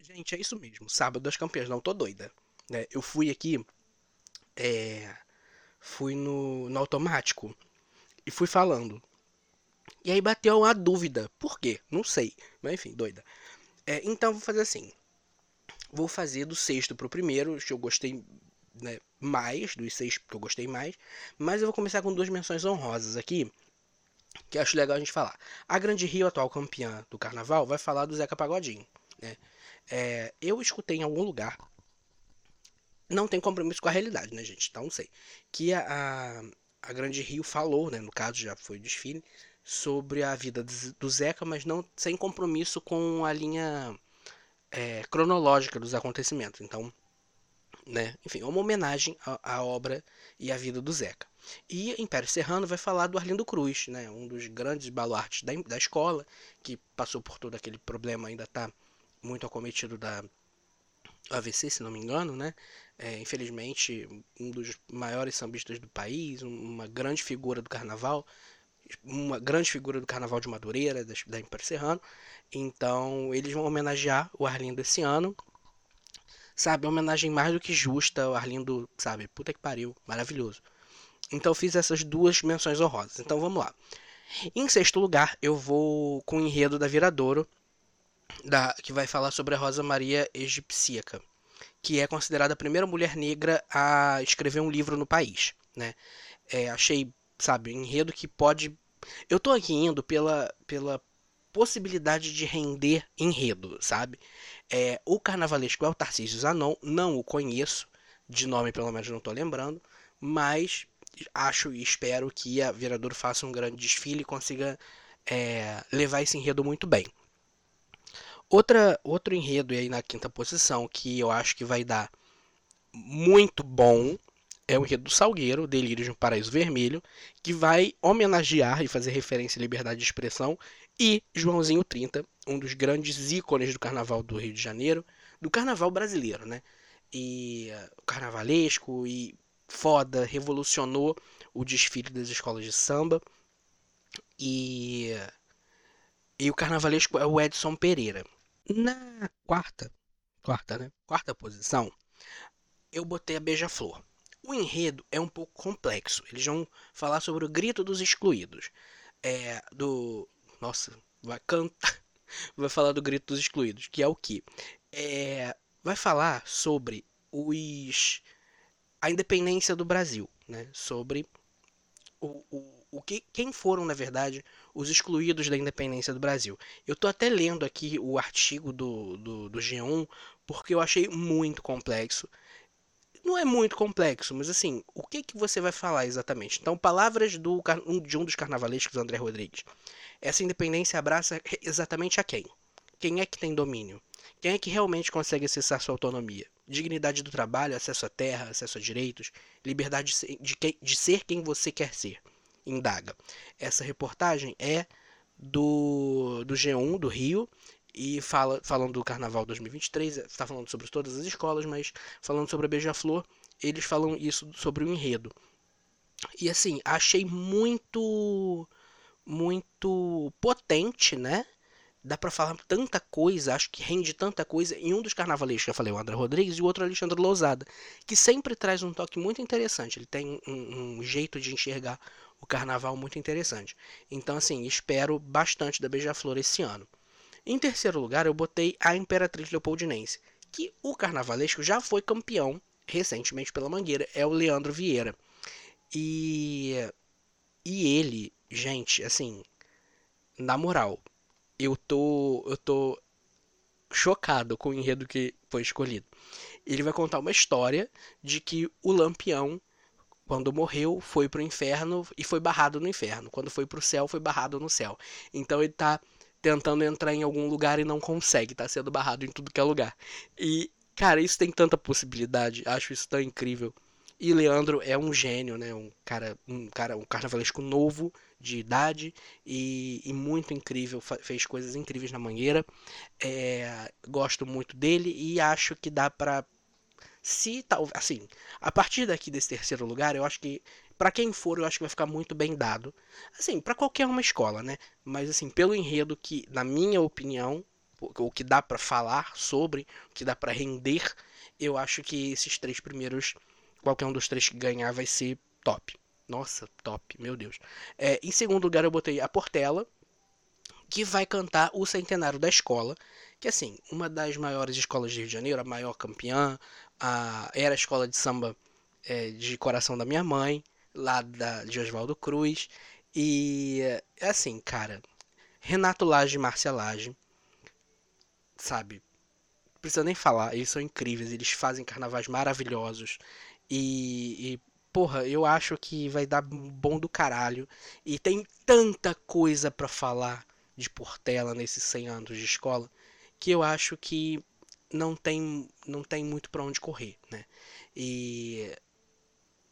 Gente, é isso mesmo. Sábado das campeãs. Não tô doida. Né? Eu fui aqui. É, fui no, no automático e fui falando. E aí bateu uma dúvida. Por quê? Não sei. Mas enfim, doida. É, então vou fazer assim. Vou fazer do sexto para o primeiro, que eu gostei né, mais, dos seis que eu gostei mais. Mas eu vou começar com duas menções honrosas aqui, que acho legal a gente falar. A Grande Rio, atual campeã do carnaval, vai falar do Zeca Pagodinho. Né? É, eu escutei em algum lugar, não tem compromisso com a realidade, né, gente? Então não sei. Que a, a, Grande Rio falou, né, no caso já foi o desfile, sobre a vida do Zeca, mas não sem compromisso com a linha é, cronológica dos acontecimentos. Então, né, enfim, é uma homenagem à, à, obra e à vida do Zeca. E Império Serrano vai falar do Arlindo Cruz, né, um dos grandes baluartes da, da escola, que passou por todo aquele problema, ainda está muito acometido da AVC, se não me engano, né? É, infelizmente, um dos maiores sambistas do país, uma grande figura do carnaval, uma grande figura do Carnaval de Madureira, da, Império Serrano. Então, eles vão homenagear o Arlindo esse ano. Sabe, uma homenagem mais do que justa. O Arlindo, sabe, puta que pariu, maravilhoso. Então, eu fiz essas duas menções honrosas. Então, vamos lá. Em sexto lugar, eu vou com o enredo da Viradouro, da, que vai falar sobre a Rosa Maria Egipsíaca, que é considerada a primeira mulher negra a escrever um livro no país. Né? É, achei sabe, enredo que pode. Eu tô aqui indo pela, pela possibilidade de render enredo, sabe? É, o carnavalesco é o Tarcísio Zanon, não o conheço, de nome pelo menos não tô lembrando, mas acho e espero que a Viradouro faça um grande desfile e consiga é, levar esse enredo muito bem. Outra, outro enredo aí na quinta posição que eu acho que vai dar muito bom é o enredo do Salgueiro, Delírios no Paraíso Vermelho, que vai homenagear e fazer referência à liberdade de expressão, e Joãozinho 30, um dos grandes ícones do carnaval do Rio de Janeiro, do carnaval brasileiro, né? E uh, carnavalesco e foda, revolucionou o desfile das escolas de samba. E, e o carnavalesco é o Edson Pereira. Na quarta, quarta, né? Quarta posição, eu botei a Beija-Flor. O enredo é um pouco complexo. Eles vão falar sobre o grito dos excluídos. É, do. Nossa, vai cantar. Vai falar do grito dos excluídos, que é o que? É, vai falar sobre os. a independência do Brasil, né? Sobre o, o, o que, quem foram, na verdade, os excluídos da independência do Brasil. Eu estou até lendo aqui o artigo do, do, do G1 porque eu achei muito complexo não é muito complexo, mas assim, o que que você vai falar exatamente? Então, palavras do, de um dos carnavalescos, André Rodrigues. Essa independência abraça exatamente a quem? Quem é que tem domínio? Quem é que realmente consegue acessar sua autonomia? Dignidade do trabalho, acesso à terra, acesso a direitos, liberdade de, de, de ser quem você quer ser. Indaga. Essa reportagem é do, do G1 do Rio e fala, falando do Carnaval 2023, está falando sobre todas as escolas, mas falando sobre a Beija-Flor, eles falam isso sobre o enredo. E assim, achei muito muito potente, né? Dá para falar tanta coisa, acho que rende tanta coisa em um dos carnavalistas que eu falei, o André Rodrigues, e o outro Alexandre Lousada, que sempre traz um toque muito interessante. Ele tem um, um jeito de enxergar o carnaval muito interessante. Então, assim, espero bastante da Beija-Flor esse ano. Em terceiro lugar, eu botei a Imperatriz Leopoldinense, que o carnavalesco já foi campeão recentemente pela Mangueira, é o Leandro Vieira. E e ele, gente, assim, na moral, eu tô eu tô chocado com o enredo que foi escolhido. Ele vai contar uma história de que o Lampião quando morreu, foi pro inferno e foi barrado no inferno. Quando foi pro céu, foi barrado no céu. Então ele tá tentando entrar em algum lugar e não consegue, tá sendo barrado em tudo que é lugar. E, cara, isso tem tanta possibilidade, acho isso tão incrível. E Leandro é um gênio, né? Um cara, um cara, um carnavalesco novo de idade e, e muito incrível, fez coisas incríveis na Mangueira. É, gosto muito dele e acho que dá para se tal, assim, a partir daqui desse terceiro lugar, eu acho que para quem for, eu acho que vai ficar muito bem dado. Assim, para qualquer uma escola, né? Mas assim, pelo enredo que, na minha opinião, o que dá para falar sobre, o que dá para render, eu acho que esses três primeiros, qualquer um dos três que ganhar vai ser top. Nossa, top, meu Deus. É, em segundo lugar, eu botei a Portela, que vai cantar o centenário da escola, que assim, uma das maiores escolas de Rio de Janeiro, a maior campeã, a, era a escola de samba é, de coração da minha mãe, lá da, de Oswaldo Cruz. E é assim, cara, Renato Lage e Márcia Lage, sabe? Não precisa nem falar, eles são incríveis, eles fazem carnavais maravilhosos. E, e, porra, eu acho que vai dar bom do caralho. E tem tanta coisa para falar de Portela nesses 100 anos de escola que eu acho que não tem, não tem muito para onde correr, né? E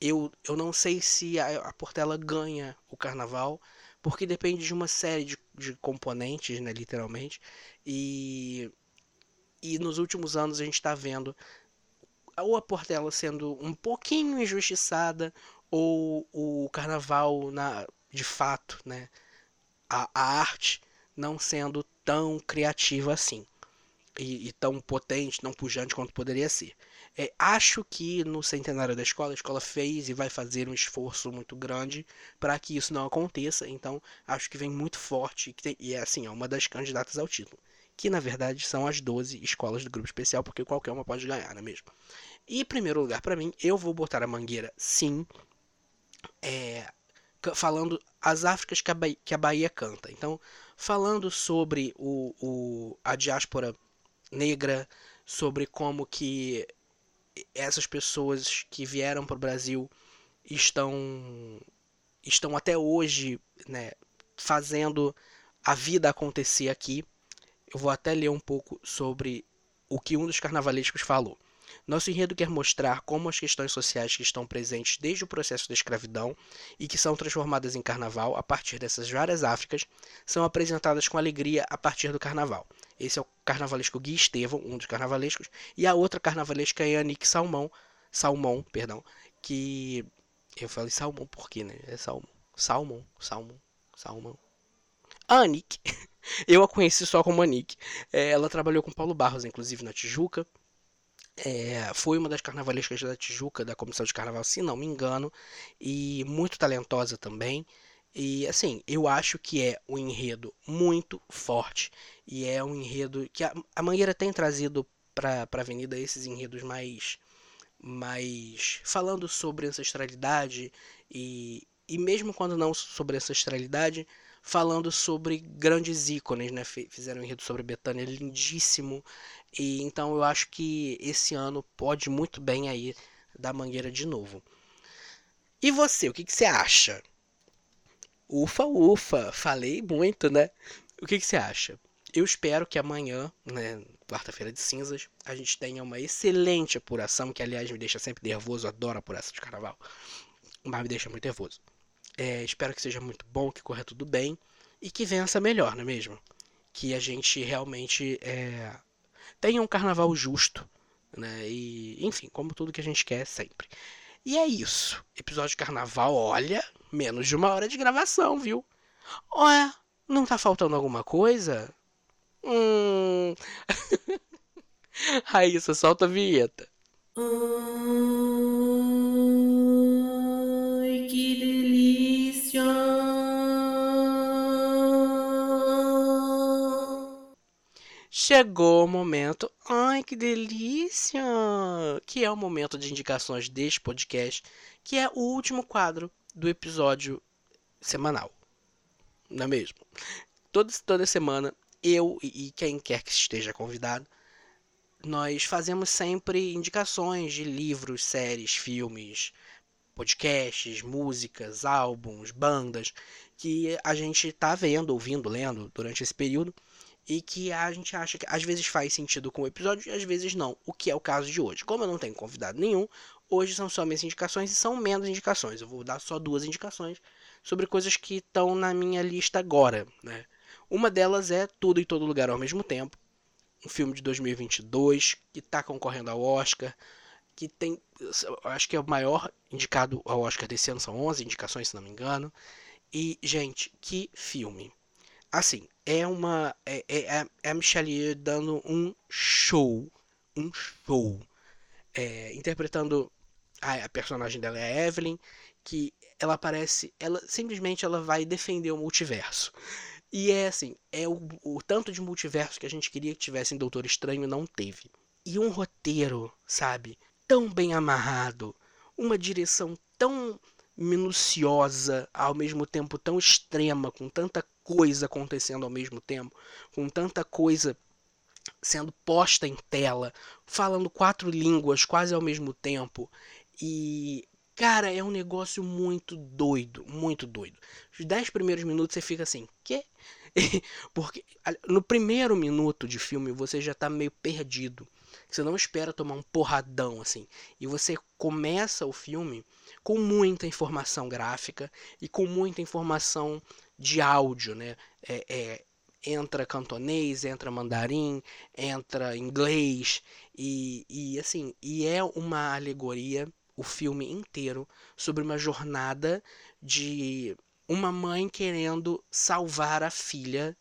eu, eu não sei se a, a Portela ganha o carnaval, porque depende de uma série de, de componentes, né, literalmente. E, e nos últimos anos a gente está vendo ou a Portela sendo um pouquinho injustiçada, ou o carnaval na, de fato, né, a, a arte não sendo tão criativa assim. E, e, tão potente, tão pujante quanto poderia ser. É, acho que no centenário da escola, a escola fez e vai fazer um esforço muito grande para que isso não aconteça. Então, acho que vem muito forte tem, e é assim, é uma das candidatas ao título. Que na verdade são as 12 escolas do grupo especial, porque qualquer uma pode ganhar, não é mesmo? E primeiro lugar, para mim, eu vou botar a Mangueira sim, é, falando as Áfricas que a, Bahia, que a Bahia canta. Então, falando sobre o, o, a diáspora negra, sobre como que essas pessoas que vieram para o Brasil estão estão até hoje né, fazendo a vida acontecer aqui. Eu vou até ler um pouco sobre o que um dos carnavalescos falou. Nosso enredo quer mostrar como as questões sociais que estão presentes desde o processo da escravidão e que são transformadas em carnaval a partir dessas várias Áfricas são apresentadas com alegria a partir do carnaval. Esse é o carnavalesco Gui Estevão, um dos carnavalescos, e a outra carnavalesca é a Nick Salmão, Salmão, perdão, que eu falei Salmão por quê, né? É Salmão, Salmão, Salmão, Salmão. A Nick, eu a conheci só como a Nick. É, ela trabalhou com Paulo Barros, inclusive na Tijuca. É, foi uma das carnavalescas da Tijuca, da comissão de carnaval, se não me engano, e muito talentosa também. E assim, eu acho que é um enredo muito forte e é um enredo que a, a Mangueira tem trazido para a Avenida esses enredos mais mais falando sobre ancestralidade e, e mesmo quando não sobre ancestralidade, falando sobre grandes ícones, né? Fizeram um enredo sobre Betânia lindíssimo. E então eu acho que esse ano pode muito bem aí da Mangueira de novo. E você, o que, que você acha? Ufa, ufa, falei muito, né? O que, que você acha? Eu espero que amanhã, né, quarta-feira de cinzas, a gente tenha uma excelente apuração, que aliás me deixa sempre nervoso, adoro apuração de carnaval, mas me deixa muito nervoso. É, espero que seja muito bom, que corra tudo bem. e que vença melhor, não é mesmo? Que a gente realmente é, tenha um carnaval justo, né? E, enfim, como tudo que a gente quer sempre. E é isso. Episódio de carnaval, olha, menos de uma hora de gravação, viu? Olha, não tá faltando alguma coisa? Hum. Raíssa, solta a vinheta. Ai, que delícia! Chegou o momento. Ai, que delícia! Que é o momento de indicações deste podcast, que é o último quadro do episódio semanal. Não é mesmo? Toda, toda semana, eu e quem quer que esteja convidado, nós fazemos sempre indicações de livros, séries, filmes, podcasts, músicas, álbuns, bandas que a gente está vendo, ouvindo, lendo durante esse período e que a gente acha que às vezes faz sentido com o episódio e às vezes não, o que é o caso de hoje. Como eu não tenho convidado nenhum, hoje são só minhas indicações e são menos indicações. Eu vou dar só duas indicações sobre coisas que estão na minha lista agora, né? Uma delas é Tudo em Todo Lugar ao mesmo tempo, um filme de 2022 que está concorrendo ao Oscar, que tem, acho que é o maior indicado ao Oscar desse ano, são 11 indicações, se não me engano. E, gente, que filme! Assim, é uma. É, é, é, é a Michelle dando um show. Um show. É, interpretando. A, a, personagem dela é a Evelyn, que ela parece. Ela simplesmente ela vai defender o multiverso. E é assim, é o, o tanto de multiverso que a gente queria que tivesse em Doutor Estranho não teve. E um roteiro, sabe, tão bem amarrado, uma direção tão minuciosa, ao mesmo tempo tão extrema, com tanta coisa acontecendo ao mesmo tempo, com tanta coisa sendo posta em tela, falando quatro línguas quase ao mesmo tempo. E, cara, é um negócio muito doido, muito doido. Os dez primeiros minutos você fica assim, quê? Porque no primeiro minuto de filme você já tá meio perdido. Você não espera tomar um porradão assim. E você começa o filme com muita informação gráfica e com muita informação de áudio, né? É, é, entra cantonês, entra mandarim, entra inglês e, e assim, e é uma alegoria o filme inteiro sobre uma jornada de uma mãe querendo salvar a filha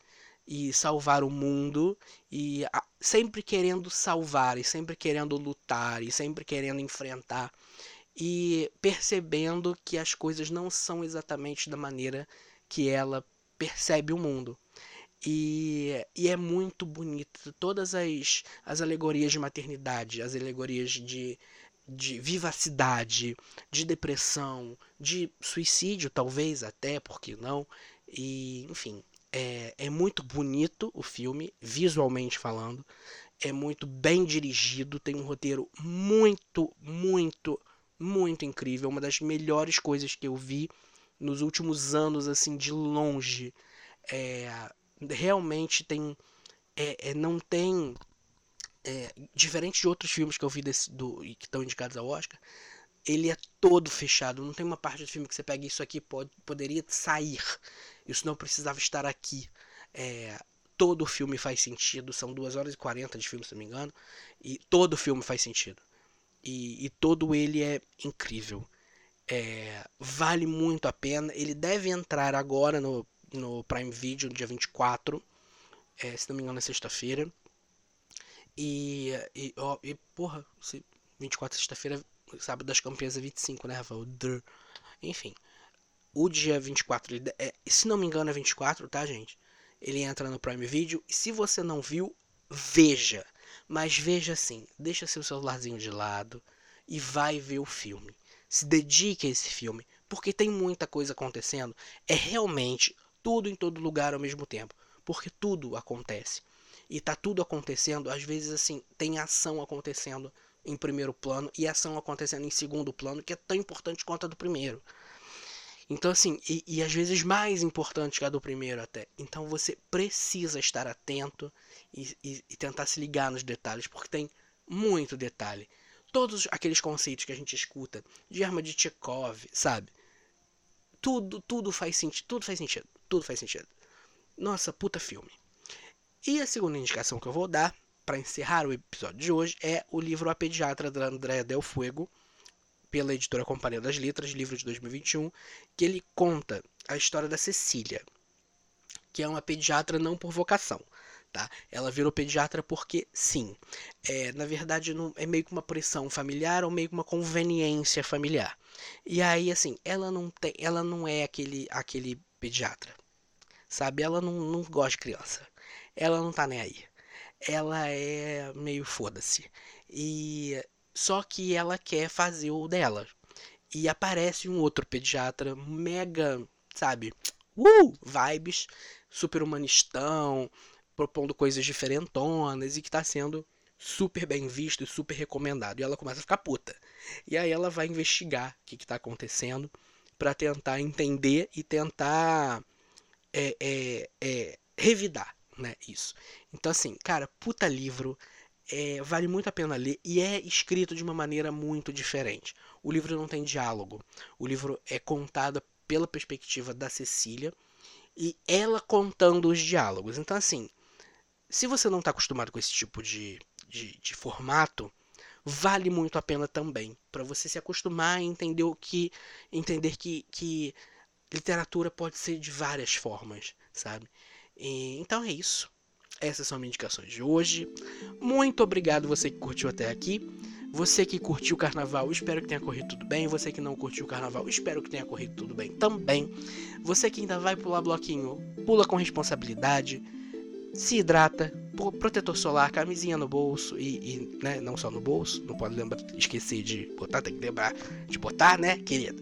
e salvar o mundo e sempre querendo salvar e sempre querendo lutar e sempre querendo enfrentar e percebendo que as coisas não são exatamente da maneira que ela percebe o mundo. E, e, é muito bonito. Todas as, as alegorias de maternidade, as alegorias de, de vivacidade, de depressão, de suicídio, talvez até, porque não? E, enfim, é, é muito bonito o filme, visualmente falando. É muito bem dirigido, tem um roteiro muito, muito, muito incrível. Uma das melhores coisas que eu vi nos últimos anos, assim, de longe. É, realmente tem. É, é, não tem. É, diferente de outros filmes que eu vi desse, do, que estão indicados ao Oscar, ele é todo fechado. Não tem uma parte do filme que você pega isso aqui pode, poderia sair. Isso não precisava estar aqui. É, todo filme faz sentido. São 2 horas e 40 de filme, se não me engano. E todo filme faz sentido. E, e todo ele é incrível. É, vale muito a pena. Ele deve entrar agora no, no Prime Video, dia 24. É, se não me engano, é sexta-feira. E, e, ó, e, porra, 24 sexta-feira, sábado das campeãs é 25, né, Rafael? Enfim, o dia 24, ele, é, se não me engano, é 24, tá, gente? Ele entra no Prime Video. E se você não viu, veja. Mas veja assim, deixa seu celularzinho de lado e vai ver o filme se dedique a esse filme, porque tem muita coisa acontecendo. É realmente tudo em todo lugar ao mesmo tempo, porque tudo acontece. E tá tudo acontecendo, às vezes assim, tem ação acontecendo em primeiro plano e ação acontecendo em segundo plano, que é tão importante quanto a do primeiro. Então, assim, e, e, às vezes mais importante que a do primeiro até. Então você precisa estar atento e, e, e tentar se ligar nos detalhes, porque tem muito detalhe todos aqueles conceitos que a gente escuta de arma de Chekhov, sabe? Tudo, tudo faz sentido, tudo faz sentido, tudo faz sentido. Nossa, puta filme. E a segunda indicação que eu vou dar para encerrar o episódio de hoje é o livro A Pediatra da Andrea Del Fuego, pela editora Companhia das Letras, livro de 2021, que ele conta a história da Cecília, que é uma pediatra não por vocação. Tá? Ela virou pediatra porque sim. É, na verdade, não, é meio que uma pressão familiar ou meio que uma conveniência familiar. E aí, assim, ela não tem, ela não é aquele, aquele pediatra. Sabe? Ela não, não gosta de criança. Ela não tá nem aí. Ela é meio foda-se. E só que ela quer fazer o dela. E aparece um outro pediatra mega, sabe? Uh, vibes, super humanistão, propondo coisas diferentonas e que tá sendo super bem visto e super recomendado. E ela começa a ficar puta. E aí ela vai investigar o que, que tá acontecendo para tentar entender e tentar é, é, é, revidar né, isso. Então, assim, cara, puta livro. É, vale muito a pena ler e é escrito de uma maneira muito diferente. O livro não tem diálogo. O livro é contado pela perspectiva da Cecília e ela contando os diálogos. Então, assim, se você não está acostumado com esse tipo de, de, de formato, vale muito a pena também para você se acostumar a entender o que entender que, que literatura pode ser de várias formas, sabe? E, então é isso. Essas são as minhas indicações de hoje. Muito obrigado você que curtiu até aqui. Você que curtiu o carnaval, espero que tenha corrido tudo bem. Você que não curtiu o carnaval, espero que tenha corrido tudo bem também. Você que ainda vai pular bloquinho, pula com responsabilidade. Se hidrata, protetor solar, camisinha no bolso e, e né, não só no bolso, não pode lembrar, esquecer de botar, tem que lembrar de botar, né, querida?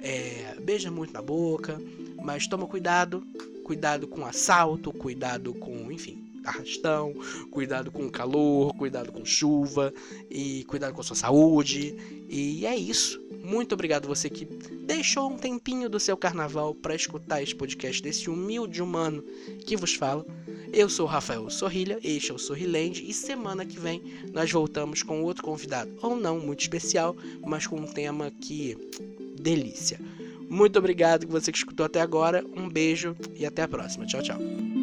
É, beija muito na boca, mas toma cuidado, cuidado com assalto, cuidado com, enfim, arrastão, cuidado com calor, cuidado com chuva e cuidado com a sua saúde. E é isso. Muito obrigado você que deixou um tempinho do seu carnaval para escutar esse podcast desse humilde humano que vos fala. Eu sou o Rafael Sorrilha, este é o Sorriland e semana que vem nós voltamos com outro convidado, ou não muito especial, mas com um tema que delícia. Muito obrigado você que escutou até agora. Um beijo e até a próxima. Tchau, tchau.